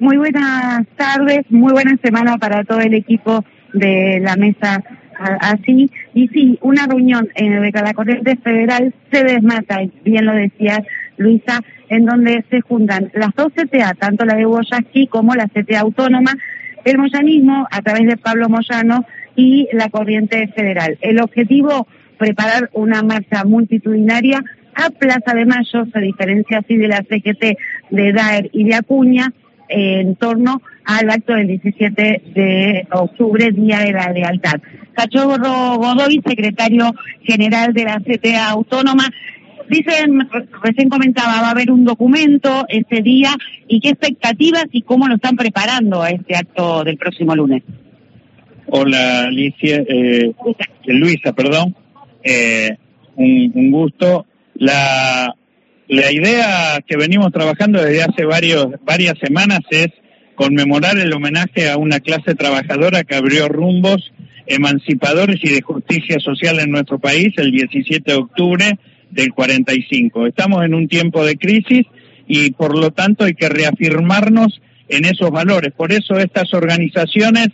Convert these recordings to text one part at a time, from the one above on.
Muy buenas tardes, muy buena semana para todo el equipo de la mesa así. Y sí, una reunión en de la Corriente Federal se desmata, bien lo decía Luisa, en donde se juntan las dos CTA, tanto la de Guayaquil como la CTA autónoma, el moyanismo a través de Pablo Moyano y la Corriente Federal. El objetivo, preparar una marcha multitudinaria a Plaza de Mayo, se diferencia así de la CGT de Daer y de Acuña, en torno al acto del 17 de octubre, Día de la Lealtad. Cachorro Godoy, secretario general de la CTA Autónoma, dicen, recién comentaba, va a haber un documento ese día y qué expectativas y cómo lo están preparando a este acto del próximo lunes. Hola Alicia, eh, Luisa, perdón, eh, un gusto. La, la idea que venimos trabajando desde hace varios, varias semanas es conmemorar el homenaje a una clase trabajadora que abrió rumbos emancipadores y de justicia social en nuestro país el 17 de octubre del 45. Estamos en un tiempo de crisis y por lo tanto hay que reafirmarnos en esos valores. Por eso estas organizaciones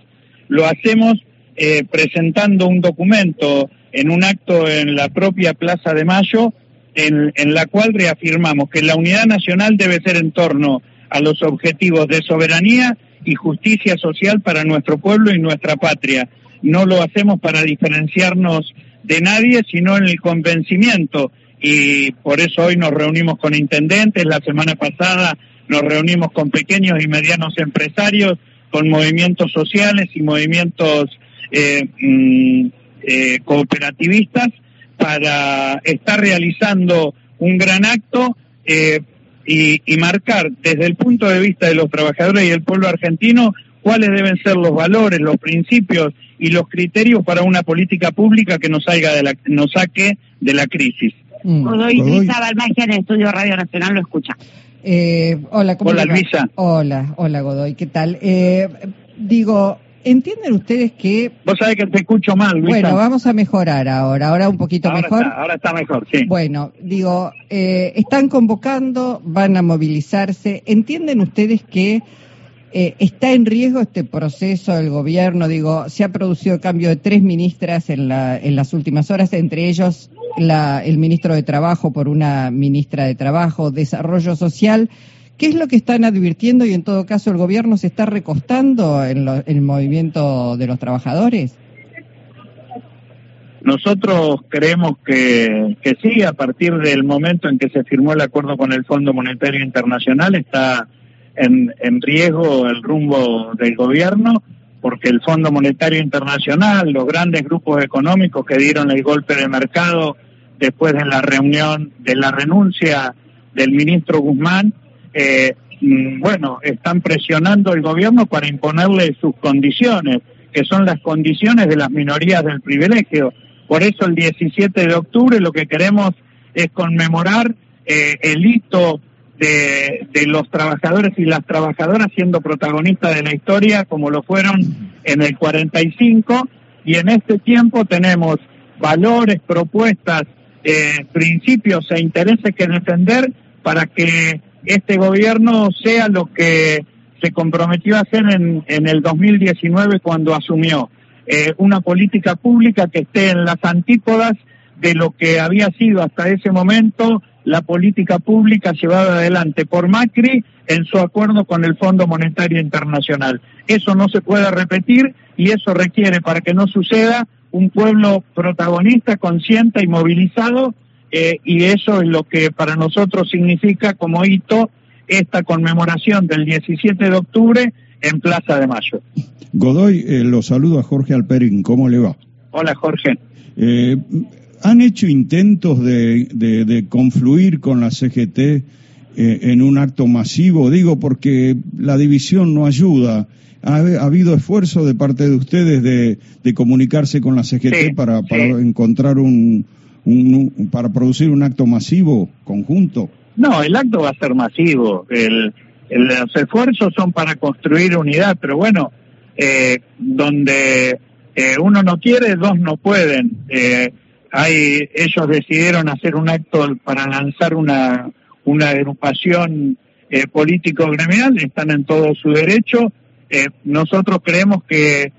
lo hacemos eh, presentando un documento en un acto en la propia Plaza de Mayo en, la cual reafirmamos que la unidad nacional debe ser en torno a los objetivos de soberanía y justicia social para nuestro pueblo y nuestra patria. No lo hacemos para diferenciarnos de nadie, sino en el convencimiento. Y por eso hoy nos reunimos con intendentes, la semana pasada nos reunimos con pequeños y medianos empresarios, con movimientos sociales y movimientos eh, mm, eh, cooperativistas para estar realizando un gran acto eh, y, marcar desde el punto de vista de los trabajadores y el pueblo argentino cuáles deben ser los valores, los principios y los criterios para una política pública que nos, salga de la, nos saque de la crisis. Mm. Godoy, Luisa Balmagia en el Estudio Radio Nacional lo escucha. Eh, hola, ¿cómo Hola, Luisa. Hola, hola, Godoy, ¿qué tal? Eh, digo, ¿Entienden ustedes que... Vos sabés que te escucho mal, Luisa. Bueno, vamos a mejorar ahora, ahora un poquito mejor. ahora está mejor, sí. Bueno, digo, eh, están convocando, van a movilizarse. ¿Entienden ustedes que eh, está en riesgo este proceso del gobierno? Digo, se ha producido cambio de tres ministras en, la, en las últimas horas, entre ellos la, el ministro de Trabajo por una ministra de Trabajo, Desarrollo Social ¿Qué es lo que están advirtiendo y en todo caso el gobierno se está recostando en, el movimiento de los trabajadores? Nosotros creemos que, que, sí, a partir del momento en que se firmó el acuerdo con el Fondo Monetario Internacional está en, en riesgo el rumbo del gobierno, porque el Fondo Monetario Internacional, los grandes grupos económicos que dieron el golpe de mercado después de la reunión de la renuncia del ministro Guzmán, eh, mm, bueno, están presionando el gobierno para imponerle sus condiciones, que son las condiciones de las minorías del privilegio. Por eso el 17 de octubre lo que queremos es conmemorar eh, el hito de, de, los trabajadores y las trabajadoras siendo protagonistas de la historia como lo fueron en el 45 y en este tiempo tenemos valores, propuestas, eh, principios e intereses que defender para que este gobierno sea lo que se comprometió a hacer en, en el 2019 cuando asumió eh, una política pública que esté en las antípodas de lo que había sido hasta ese momento la política pública llevada adelante por Macri en su acuerdo con el Fondo Monetario Internacional. Eso no se puede repetir y eso requiere, para que no suceda, un pueblo protagonista, consciente y movilizado eh, y eso es lo que para nosotros significa como hito esta conmemoración del 17 de octubre en Plaza de Mayo. Godoy, eh, lo saludo a Jorge Alperín, ¿cómo le va? Hola Jorge. Eh, ¿Han hecho intentos de, de, confluir con la CGT eh, en un acto masivo? Digo porque la división no ayuda. ¿Ha, habido esfuerzo de parte de ustedes de, de comunicarse con la CGT para, para encontrar un, para producir un acto masivo conjunto? No, el acto va a ser masivo. El, los esfuerzos son para construir unidad, pero bueno, eh, donde eh, uno no quiere, dos no pueden. Eh, hay, ellos decidieron hacer un acto para lanzar una, una agrupación eh, político gremial, están en todo su derecho. Eh, nosotros creemos que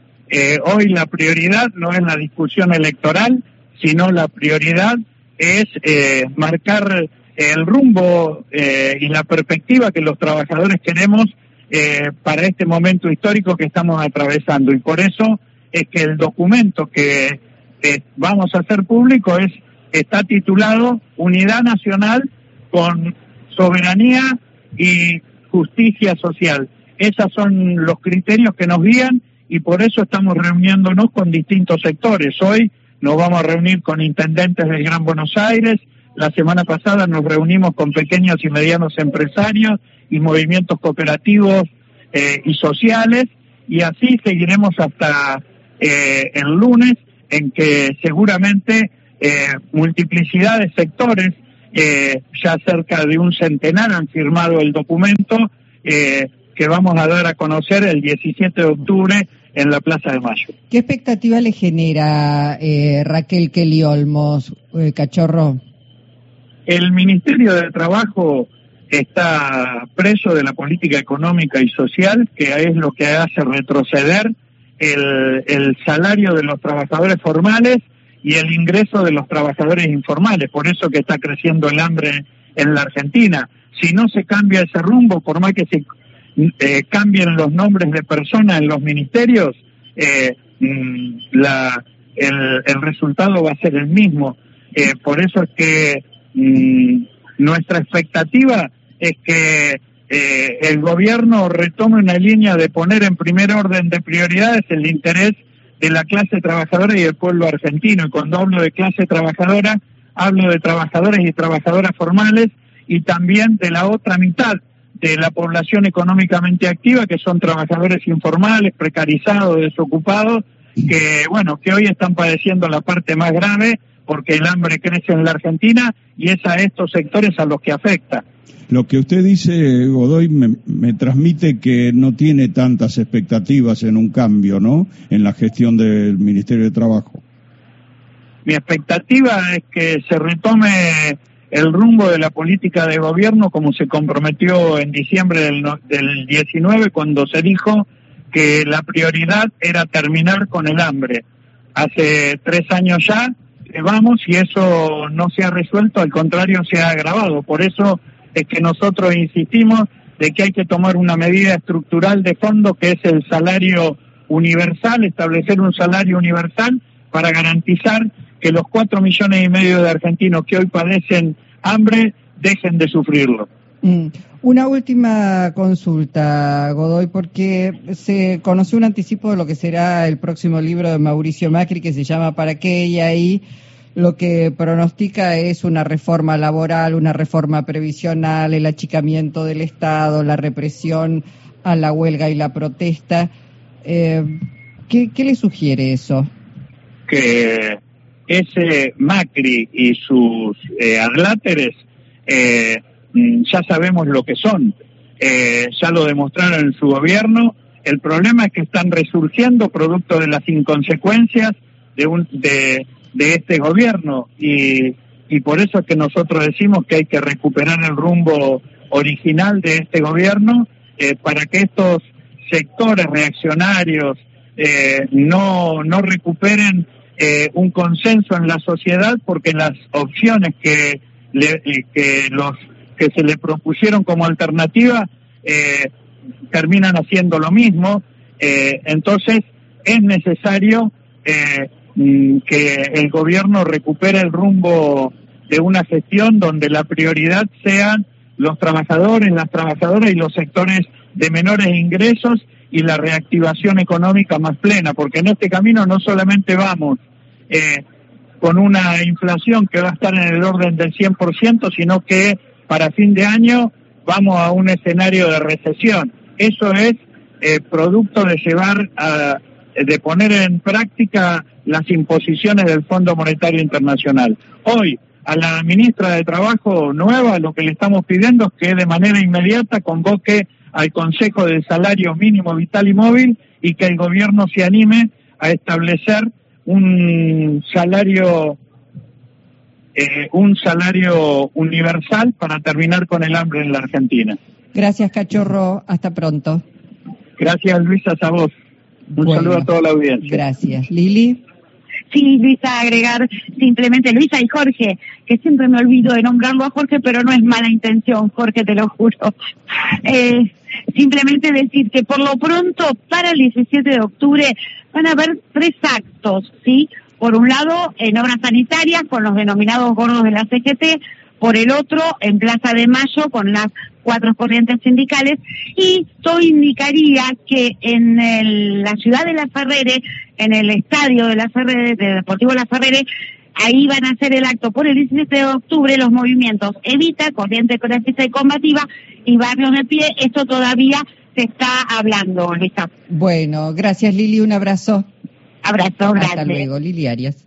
hoy la prioridad no es la discusión electoral, sino la prioridad es marcar el rumbo y la perspectiva que los trabajadores queremos para este momento histórico que estamos atravesando. Y por eso es que el documento que vamos a hacer público es está titulado Unidad Nacional con Soberanía y Justicia Social. Esos son los criterios que nos guían y por eso estamos reuniéndonos con distintos sectores. Hoy nos vamos a reunir con intendentes del Gran Buenos Aires, la semana pasada nos reunimos con pequeños y medianos empresarios y movimientos cooperativos eh, y sociales y así seguiremos hasta eh, el lunes en que seguramente eh, multiplicidad de sectores, eh, ya cerca de un centenar han firmado el documento que vamos a dar a conocer el 17 de octubre en la Plaza de Mayo. ¿Qué expectativa le genera Raquel Kelly Olmos, Cachorro? El Ministerio de Trabajo está preso de la política económica y social, que es lo que hace retroceder el, el salario de los trabajadores formales y el ingreso de los trabajadores informales. Por eso que está creciendo el hambre en la Argentina. Si no se cambia ese rumbo, por más que se eh, cambien los nombres de personas en los ministerios, eh, mm, la, el, resultado va a ser el mismo. Eh, por eso es que mm, nuestra expectativa es que eh, el gobierno retome una línea de poner en primer orden de prioridades el interés de la clase trabajadora y del pueblo argentino. Y cuando hablo de clase trabajadora, hablo de trabajadores y trabajadoras formales y también de la otra mitad de la población económicamente activa, que son trabajadores informales, precarizados, desocupados, que, bueno, que hoy están padeciendo la parte más grave porque el hambre crece en la Argentina y es a estos sectores a los que afecta. Lo que usted dice, Godoy, me, transmite que no tiene tantas expectativas en un cambio, ¿no? En la gestión del Ministerio de Trabajo. Mi expectativa es que se retome el rumbo de la política de gobierno como se comprometió en diciembre del, del 19 cuando se dijo que la prioridad era terminar con el hambre. Hace tres años ya vamos y eso no se ha resuelto, al contrario se ha agravado. Por eso es que nosotros insistimos de que hay que tomar una medida estructural de fondo que es el salario universal, establecer un salario universal para garantizar que los cuatro millones y medio de argentinos que hoy padecen hambre dejen de sufrirlo. Mm. Una última consulta, Godoy, porque se conoció un anticipo de lo que será el próximo libro de Mauricio Macri que se llama ¿Para qué? Y ahí lo que pronostica es una reforma laboral, una reforma previsional, el achicamiento del Estado, la represión a la huelga y la protesta. Eh, ¿qué, le sugiere eso? Que ese Macri y sus eh, adláteres eh, mm, ya sabemos lo que son, eh, ya lo demostraron en su gobierno. El problema es que están resurgiendo producto de las inconsecuencias de, un, de de este gobierno y, y por eso es que nosotros decimos que hay que recuperar el rumbo original de este gobierno eh, para que estos sectores reaccionarios eh, no, no recuperen eh, un consenso en la sociedad porque las opciones que, le, que, los, que se le propusieron como alternativa terminan haciendo lo mismo. entonces es necesario Mm, que el gobierno recupere el rumbo de una gestión donde la prioridad sean los trabajadores, las trabajadoras y los sectores de menores ingresos y la reactivación económica más plena, porque en este camino no solamente vamos eh, con una inflación que va a estar en el orden del 100%, sino que para fin de año vamos a un escenario de recesión. Eso es eh, producto de llevar a, de poner en práctica las imposiciones del Fondo Monetario Internacional. Hoy, a la ministra de Trabajo nueva, lo que le estamos pidiendo es que de manera inmediata convoque al Consejo de Salario Mínimo Vital y Móvil y que el gobierno se anime a establecer un salario eh, un salario universal para terminar con el hambre en la Argentina. Gracias, Cachorro. Hasta pronto. Gracias, Luisa, a vos. Un saludo a toda la audiencia. Gracias. Lili. Sí, Luisa, agregar simplemente Luisa y Jorge, que siempre me olvido de nombrarlo a Jorge, pero no es mala intención, Jorge, te lo juro. Eh, simplemente decir que por lo pronto, para el 17 de octubre, van a haber tres actos, ¿sí? Por un lado, en obras sanitarias, con los denominados gordos de la CGT, por el otro, en Plaza de Mayo, con las cuatro corrientes sindicales, y todo indicaría que en la ciudad de La Ferrere, en el estadio de La Ferrere, de Deportivo La Ferrere, ahí van a hacer el acto por el 17 de octubre los movimientos Evita, Corriente Colecista y Combativa y Barrio de Pie. Esto todavía se está hablando, Lisa. Bueno, gracias Lili, un abrazo. Abrazo, gracias. Hasta luego, Lili Arias.